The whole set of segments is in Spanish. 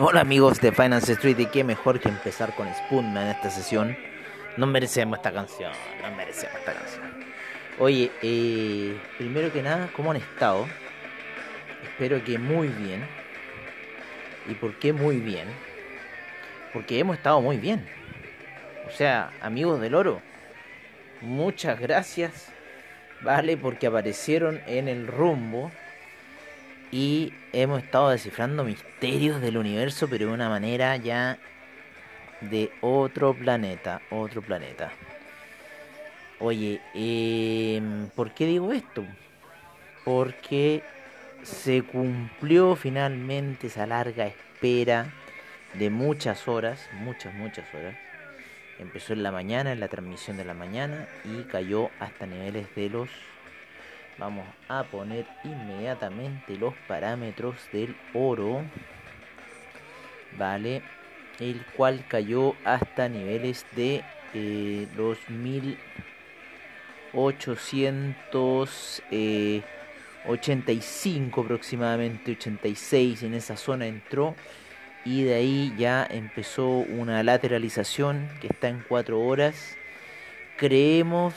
Hola amigos de Finance Street y qué mejor que empezar con Spoonman en esta sesión. No merecemos esta canción, no merecemos esta canción. Oye, eh, primero que nada, ¿cómo han estado? Espero que muy bien. ¿Y por qué muy bien? Porque hemos estado muy bien. O sea, amigos del oro, muchas gracias, ¿vale? Porque aparecieron en el rumbo y hemos estado descifrando misterios del universo, pero de una manera ya de otro planeta, otro planeta. Oye, em, ¿por qué digo esto? Porque se cumplió finalmente esa larga espera de muchas horas, muchas, muchas horas. Empezó en la mañana, en la transmisión de la mañana, y cayó hasta niveles de los Vamos a poner inmediatamente los parámetros del oro. Vale. El cual cayó hasta niveles de eh, los 1885 aproximadamente, 86 en esa zona entró y de ahí ya empezó una lateralización que está en 4 horas. Creemos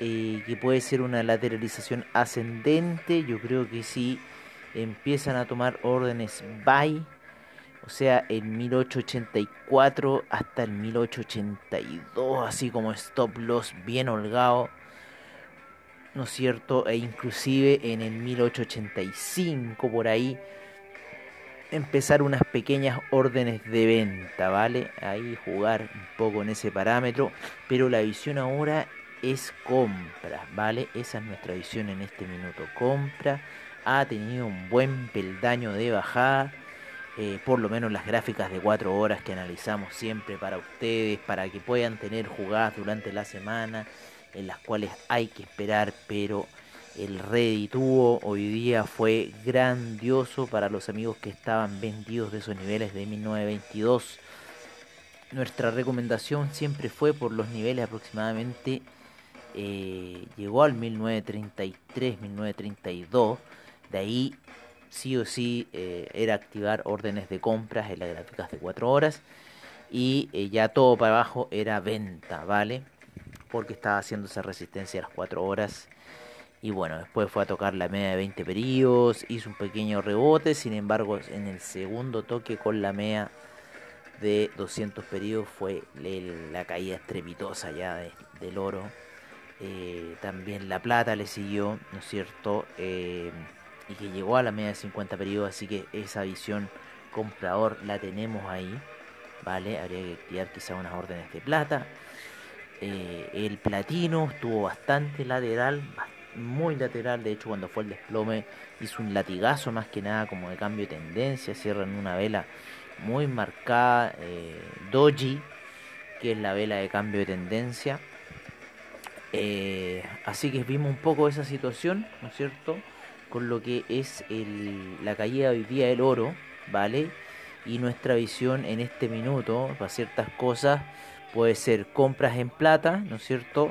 eh, que puede ser una lateralización ascendente. Yo creo que si empiezan a tomar órdenes buy, o sea, en 1884 hasta el 1882, así como stop loss bien holgado, ¿no es cierto? E inclusive en el 1885 por ahí empezar unas pequeñas órdenes de venta, ¿vale? Ahí jugar un poco en ese parámetro, pero la visión ahora es compra, ¿vale? Esa es nuestra visión en este minuto. Compra, ha tenido un buen peldaño de bajada, eh, por lo menos las gráficas de 4 horas que analizamos siempre para ustedes, para que puedan tener jugadas durante la semana, en las cuales hay que esperar, pero el redituo hoy día fue grandioso para los amigos que estaban vendidos de esos niveles de 1922. Nuestra recomendación siempre fue por los niveles aproximadamente eh, llegó al 1933, 1932, de ahí sí o sí eh, era activar órdenes de compras en las gráficas de 4 horas. Y eh, ya todo para abajo era venta, ¿vale? Porque estaba haciendo esa resistencia a las 4 horas. Y bueno, después fue a tocar la media de 20 periodos, hizo un pequeño rebote, sin embargo en el segundo toque con la media de 200 periodos fue la caída estrepitosa ya del oro eh, también La Plata le siguió, ¿no es cierto? Eh, y que llegó a la media de 50 periodos, así que esa visión comprador la tenemos ahí, ¿vale? Habría que activar quizá unas órdenes de plata. Eh, el platino estuvo bastante lateral, muy lateral, de hecho cuando fue el desplome hizo un latigazo más que nada como de cambio de tendencia, cierra en una vela muy marcada, doji, que es la vela de cambio de tendencia. Eh, así que vimos un poco esa situación, ¿no es cierto? Con lo que es la caída hoy día del oro, ¿vale? Y nuestra visión en este minuto para ciertas cosas puede ser compras en plata, ¿no es cierto?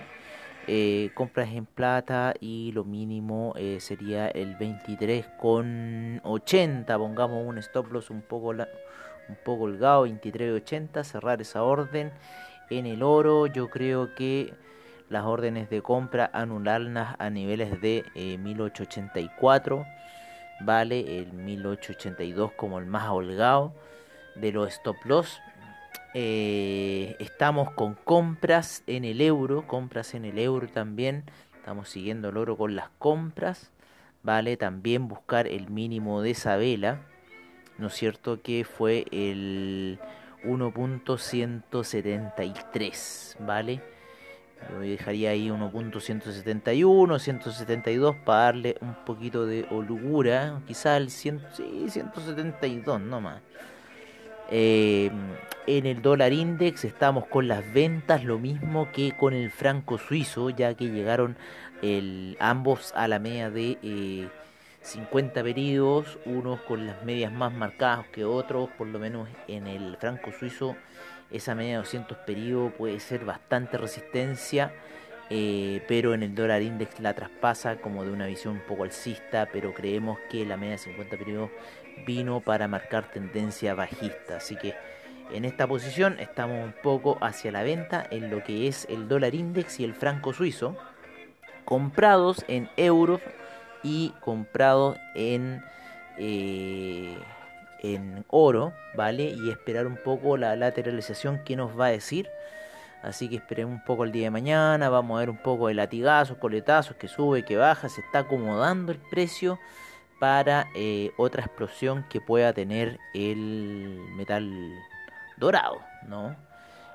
Eh, compras en plata y lo mínimo eh, sería el 23 con 80, pongamos un stop loss un poco, un poco holgado, 23.80, cerrar esa orden. En el oro yo creo que las órdenes de compra anularlas a niveles de 1884, eh, vale el 1882 como el más holgado de los stop loss. Eh, estamos con compras en el euro, compras en el euro también. Estamos siguiendo el oro con las compras. Vale, también buscar el mínimo de esa vela. ¿No es cierto? Que fue el 1.173. ¿Vale? Yo dejaría ahí 1.171, 172 para darle un poquito de holgura. Quizá el 100, sí, 172 no más. Eh, en el dólar index estamos con las ventas lo mismo que con el franco suizo, ya que llegaron el, ambos a la media de 50 eh, periodos, unos con las medias más marcadas que otros, por lo menos en el franco suizo esa media de 200 periodos puede ser bastante resistencia. Eh, pero en el dólar index la traspasa como de una visión un poco alcista, pero creemos que la media de 50 periodos vino para marcar tendencia bajista. Así que en esta posición estamos un poco hacia la venta en lo que es el dólar index y el franco suizo, comprados en euros y comprados en, eh, en oro, ¿vale? Y esperar un poco la lateralización que nos va a decir. Así que esperemos un poco el día de mañana, vamos a ver un poco de latigazos, coletazos, que sube, que baja, se está acomodando el precio para eh, otra explosión que pueda tener el metal dorado, ¿no?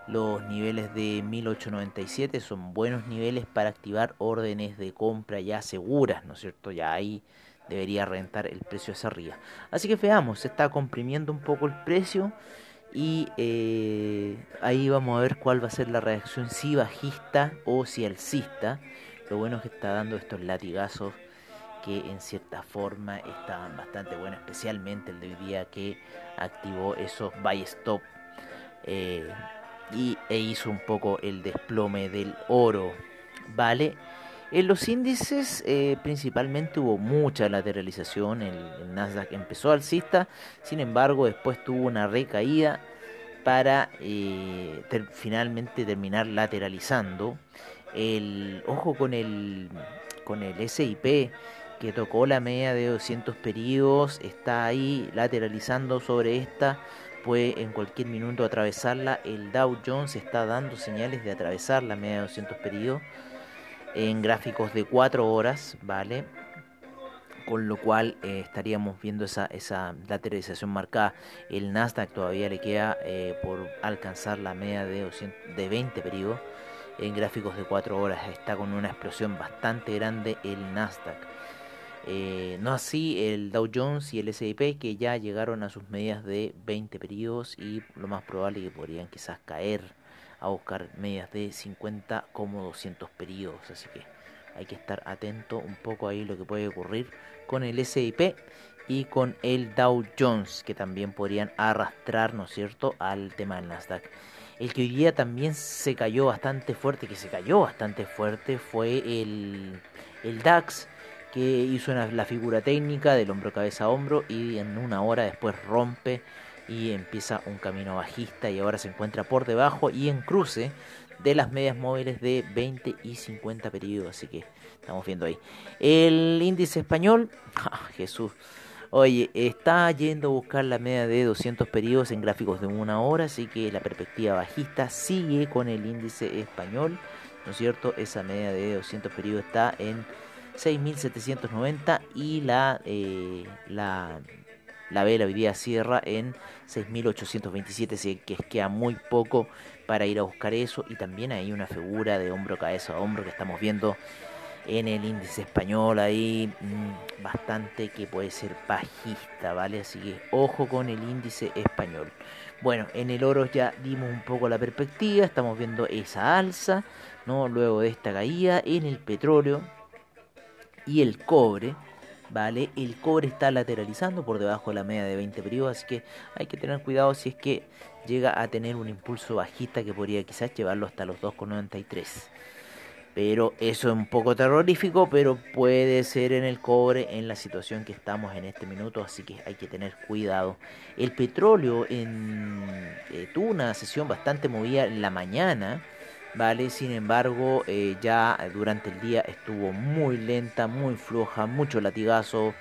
Los niveles de 1897 son buenos niveles para activar órdenes de compra ya seguras, ¿no es cierto? Ya ahí debería rentar el precio hacia arriba. Así que veamos, se está comprimiendo un poco el precio y eh, ahí vamos a ver cuál va a ser la reacción, si bajista o si alcista. Lo bueno es que está dando estos latigazos que en cierta forma estaban bastante buenos, especialmente el de hoy día que activó esos buy stop eh, y, e hizo un poco el desplome del oro. Vale. En los índices eh, principalmente hubo mucha lateralización, el, Nasdaq empezó alcista, sin embargo después tuvo una recaída para eh, finalmente terminar lateralizando. El ojo con el con el SIP que tocó la media de 200 periodos, está ahí lateralizando sobre esta, puede en cualquier minuto atravesarla. El Dow Jones está dando señales de atravesar la media de 200 periodos en gráficos de 4 horas, ¿vale? Con lo cual eh, estaríamos viendo esa, esa lateralización marcada. El Nasdaq todavía le queda eh, por alcanzar la media de, 200, de 20 periodos en gráficos de 4 horas. Está con una explosión bastante grande el Nasdaq. Eh, no así el Dow Jones y el S&P que ya llegaron a sus medidas de 20 periodos y lo más probable que podrían quizás caer a buscar medidas de 50 como 200 periodos. Así que hay que estar atento un poco ahí lo que puede ocurrir con el S&P y con el Dow Jones que también podrían arrastrar, ¿no es cierto?, al tema del Nasdaq. El que hoy día también se cayó bastante fuerte, que se cayó bastante fuerte, fue el, el DAX que hizo la figura técnica del hombro cabeza a hombro y en una hora después rompe y empieza un camino bajista y ahora se encuentra por debajo y en cruce de las medias móviles de 20 y 50 periodos, así que estamos viendo ahí. El índice español, ah, Jesús, oye, está yendo a buscar la media de 200 periodos en gráficos de una hora, así que la perspectiva bajista sigue con el índice español, ¿no es cierto? Esa media de 200 periodos está en 6.790 y la, eh, la, la vela hoy día cierra en 6.827, así que queda muy poco para ir a buscar eso y también hay una figura de hombro cabeza a hombro que estamos viendo en el índice español ahí mm, bastante que puede ser bajista, ¿vale? Así que ojo con el índice español. Bueno, en el oro ya dimos un poco la perspectiva, estamos viendo esa alza, ¿no? Luego de esta caída en el petróleo, y el cobre, ¿vale? El cobre está lateralizando por debajo de la media de 20 periodos, así que hay que tener cuidado si es que llega a tener un impulso bajista que podría quizás llevarlo hasta los 2,93. Pero eso es un poco terrorífico, pero puede ser en el cobre en la situación que estamos en este minuto, así que hay que tener cuidado. El petróleo eh, tuvo una sesión bastante movida en la mañana, ¿vale? Sin embargo, eh, ya durante el día estuvo muy lenta, muy floja, mucho latigazo,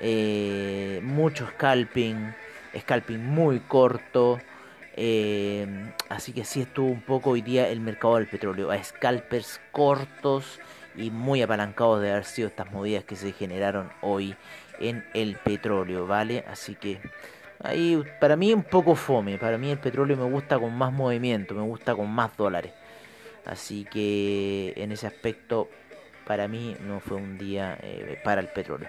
eh, mucho scalping, scalping muy corto. Eh, así que sí estuvo un poco hoy día el mercado del petróleo a scalpers cortos y muy apalancados de haber sido estas movidas que se generaron hoy en el petróleo, ¿vale? Así que ahí para mí un poco fome, para mí el petróleo me gusta con más movimiento, me gusta con más dólares. Así que en ese aspecto para mí no fue un día eh, para el petróleo.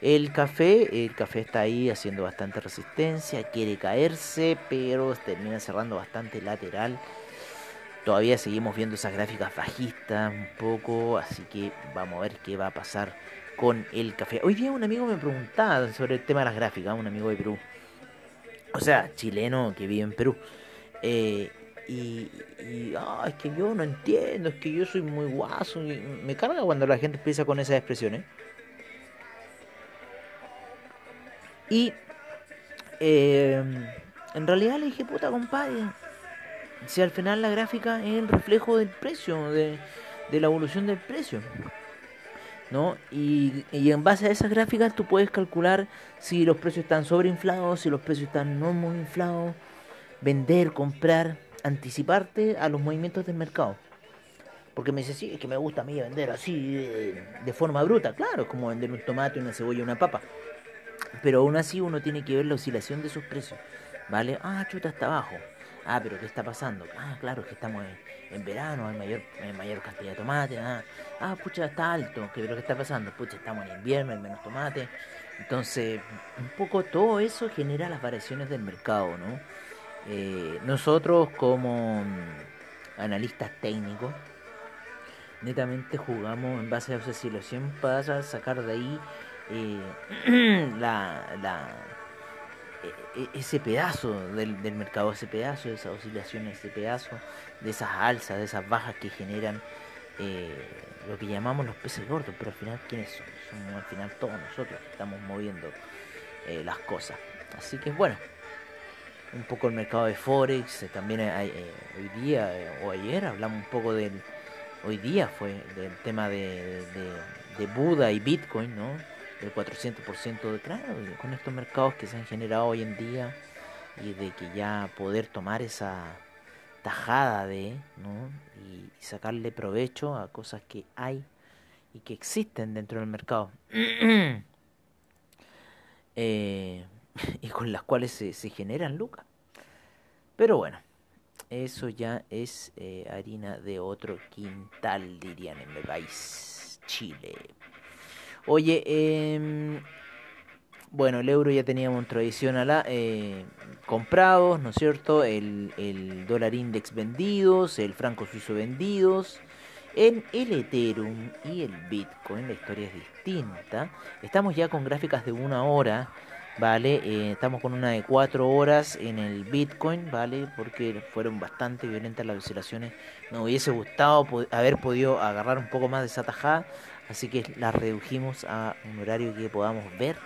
El café, el café está ahí haciendo bastante resistencia, quiere caerse, pero termina cerrando bastante lateral. Todavía seguimos viendo esas gráficas bajistas un poco, así que vamos a ver qué va a pasar con el café. Hoy día un amigo me preguntaba sobre el tema de las gráficas, un amigo de Perú, o sea, chileno que vive en Perú. Eh, y, ah, es que yo no entiendo, es que yo soy muy guaso. me carga cuando la gente empieza con esas expresiones. Y eh, en realidad le dije, puta compadre, si al final la gráfica es el reflejo del precio, de, de la evolución del precio. ¿no? Y, y, en base a esas gráficas tú puedes calcular si los precios están sobreinflados, si los precios están no muy inflados, vender, comprar, anticiparte a los movimientos del mercado. Porque me dice, sí, es que me gusta a mí vender así de, forma bruta. Claro, es como vender un tomate, una cebolla, una papa. Pero aún así uno tiene que ver la oscilación de sus precios. ¿Vale? Ah, chuta, está abajo. Ah, pero ¿qué está pasando? Ah, claro, que estamos en, verano, hay mayor, hay mayor cantidad de tomate. Ah, ah, pucha, está alto. ¿Qué, pero ¿qué está pasando? Pucha, estamos en invierno, hay menos tomate. Entonces, un poco todo eso genera las variaciones del mercado, ¿no? Eh, nosotros como mm, analistas técnicos, netamente jugamos en base a esa oscilación para sacar de ahí eh, la, la e, e, ese pedazo del, del, mercado, ese pedazo de esas oscilaciones, ese pedazo de esas alzas, de esas bajas que generan eh, lo que llamamos los peces gordos, pero al final, ¿quiénes son? Somos al final todos nosotros que estamos moviendo las cosas. Así que bueno, un poco el mercado de Forex, eh, también eh, hoy día eh, o ayer hablamos un poco del, hoy día fue del tema de, de, Buda y Bitcoin, ¿no? Del 400% de claro, con estos mercados que se han generado hoy en día y de que ya poder tomar esa tajada de, ¿no? Y, sacarle provecho a cosas que hay y que existen dentro del mercado. eh, y con las cuales se, se generan lucas. Pero bueno, eso ya es eh, harina de otro quintal, dirían en mi país, Chile. Oye, eh, bueno, el euro ya teníamos tradicional eh, comprados, ¿no es cierto? El, el dólar index vendidos, el franco suizo vendidos. En el Ethereum y el Bitcoin la historia es distinta. Estamos ya con gráficas de una hora ¿vale? Eh, estamos con una de 4 horas en el Bitcoin, ¿vale? Porque fueron bastante violentas las oscilaciones. Me hubiese gustado haber podido agarrar un poco más de esa tajada, así que la redujimos a un horario que podamos ver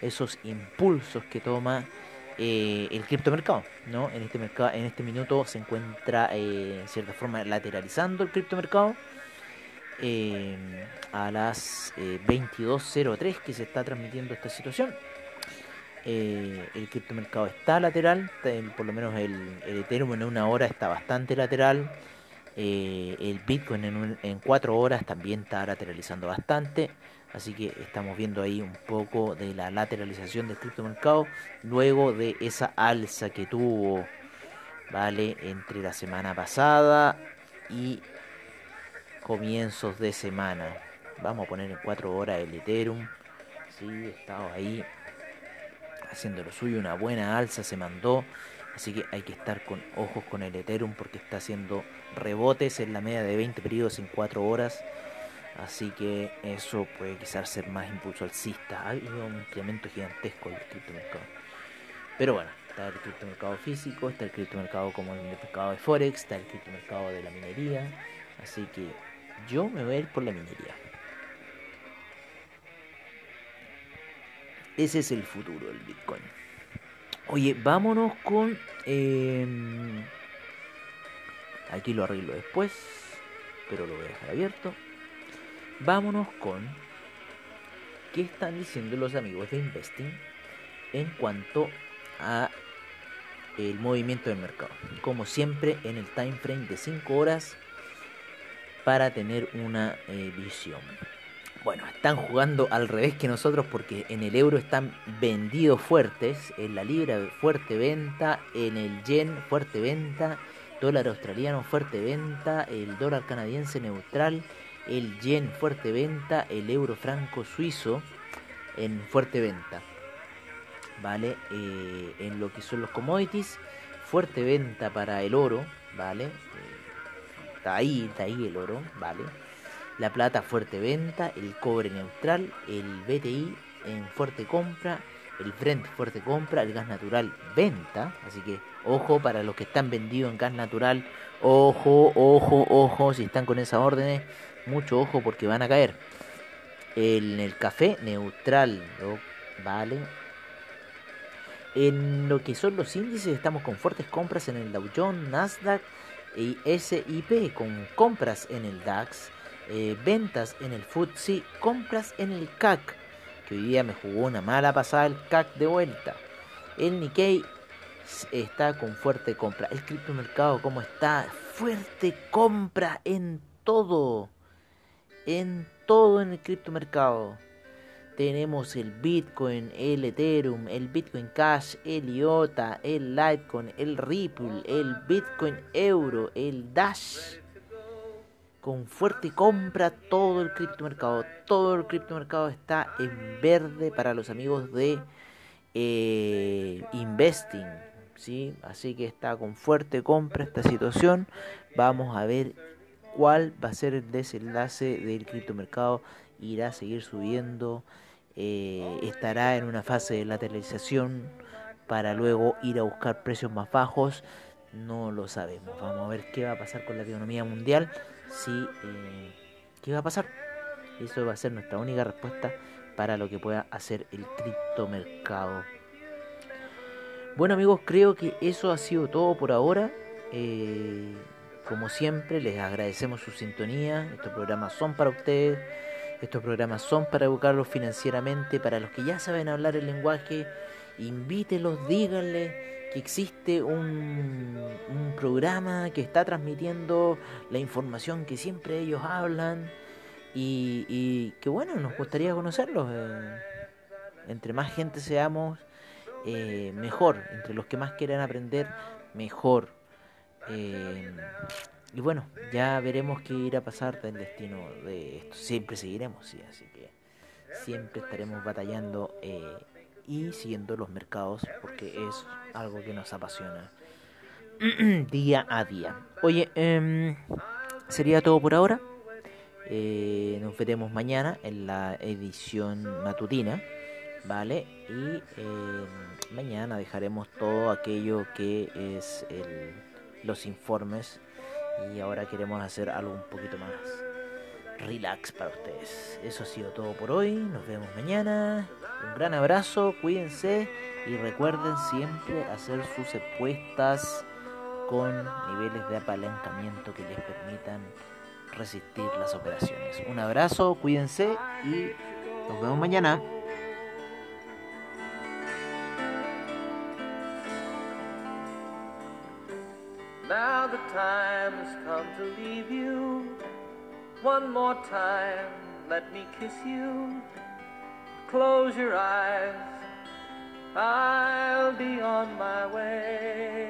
esos impulsos que toma eh, el criptomercado, ¿no? En este mercado, en este minuto se encuentra eh, en cierta forma lateralizando el criptomercado. a las 22.03 que se está transmitiendo esta situación eh, el criptomercado está lateral, por lo menos el, Ethereum en una hora está bastante lateral. Eh, el Bitcoin en, en cuatro horas también está lateralizando bastante. Así que estamos viendo ahí un poco de la lateralización del criptomercado luego de esa alza que tuvo, ¿vale? Entre la semana pasada y comienzos de semana. Vamos a poner en cuatro horas el Ethereum. Sí, estado ahí haciendo lo suyo, una buena alza se mandó, así que hay que estar con ojos con el Ethereum porque está haciendo rebotes en la media de 20 periodos en 4 horas, así que eso puede quizás ser más impulso alcista, ha habido un incremento gigantesco del criptomercado. Pero bueno, está el criptomercado físico, está el criptomercado como el mercado de Forex, está el criptomercado de la minería, así que yo me voy a ir por la minería. Ese es el futuro del Bitcoin. Oye, vámonos con... Em, aquí lo arreglo después, pero lo voy a dejar abierto. Vámonos con... ¿Qué están diciendo los amigos de Investing en cuanto a el movimiento del mercado. Como siempre en el time frame de 5 horas para tener una eh, visión. Bueno, están jugando al revés que nosotros porque en el euro están vendidos fuertes, en la libra fuerte venta, en el yen fuerte venta, dólar australiano fuerte venta, el dólar canadiense neutral, el yen fuerte venta, el euro franco suizo en fuerte venta. ¿Vale? Eh, en lo que son los commodities, fuerte venta para el oro, ¿vale? Eh, está ahí, está ahí el oro, ¿vale? La plata fuerte venta, el cobre neutral, el BTI en fuerte compra, el Brent fuerte compra, el gas natural venta, así que ojo para los que están vendidos en gas natural, ojo, ojo, ojo, si están con esas órdenes, mucho ojo porque van a caer. En el café neutral, vale. En lo que son los índices estamos con fuertes compras en el Dow Jones, Nasdaq y SIP, con compras en el DAX eh, ventas en el FTSE, compras en el CAC, que hoy día me jugó una mala pasada el CAC de vuelta. El Nikkei está con fuerte compra. El criptomercado, ¿cómo está? Fuerte compra en todo. En todo en el criptomercado. Tenemos el Bitcoin, el Ethereum, el Bitcoin Cash, el IOTA, el Litecoin, el Ripple, el Bitcoin Euro, el Dash con fuerte compra todo el criptomercado. Todo el criptomercado está en verde para los amigos de eh, Investing. ¿sí? Así que está con fuerte compra esta situación. Vamos a ver cuál va a ser el desenlace del criptomercado. Irá a seguir subiendo. Eh, estará en una fase de lateralización para luego ir a buscar precios más bajos. No lo sabemos. Vamos a ver qué va a pasar con la economía mundial si eh, qué va a pasar. Eso va a ser nuestra única respuesta para lo que pueda hacer el criptomercado. Bueno amigos, creo que eso ha sido todo por ahora. Eh, como siempre, les agradecemos su sintonía. Estos programas son para ustedes. Estos programas son para educarlos financieramente. Para los que ya saben hablar el lenguaje, invítelos, díganle que existe un, programa que está transmitiendo la información que siempre ellos hablan y, que bueno, nos gustaría conocerlos. Eh, entre más gente seamos, eh, mejor. Entre los que más quieran aprender, mejor. Eh, y bueno, ya veremos qué irá a pasar del destino de esto. Siempre seguiremos, sí, así que siempre estaremos batallando y siguiendo los mercados porque es algo que nos apasiona día a día. Oye, em, sería todo por ahora. Eh, nos veremos mañana en la edición matutina, ¿vale? Y em, mañana dejaremos todo aquello que es el, los informes y ahora queremos hacer algo un poquito más relax para ustedes. Eso ha sido todo por hoy. Nos vemos mañana. Un gran abrazo, cuídense y recuerden siempre hacer sus apuestas con niveles de apalancamiento que les permitan resistir las operaciones. Un abrazo, cuídense y nos vemos mañana. Now the time has come to leave you. One more time, let me kiss you. Close your eyes, I'll be on my way.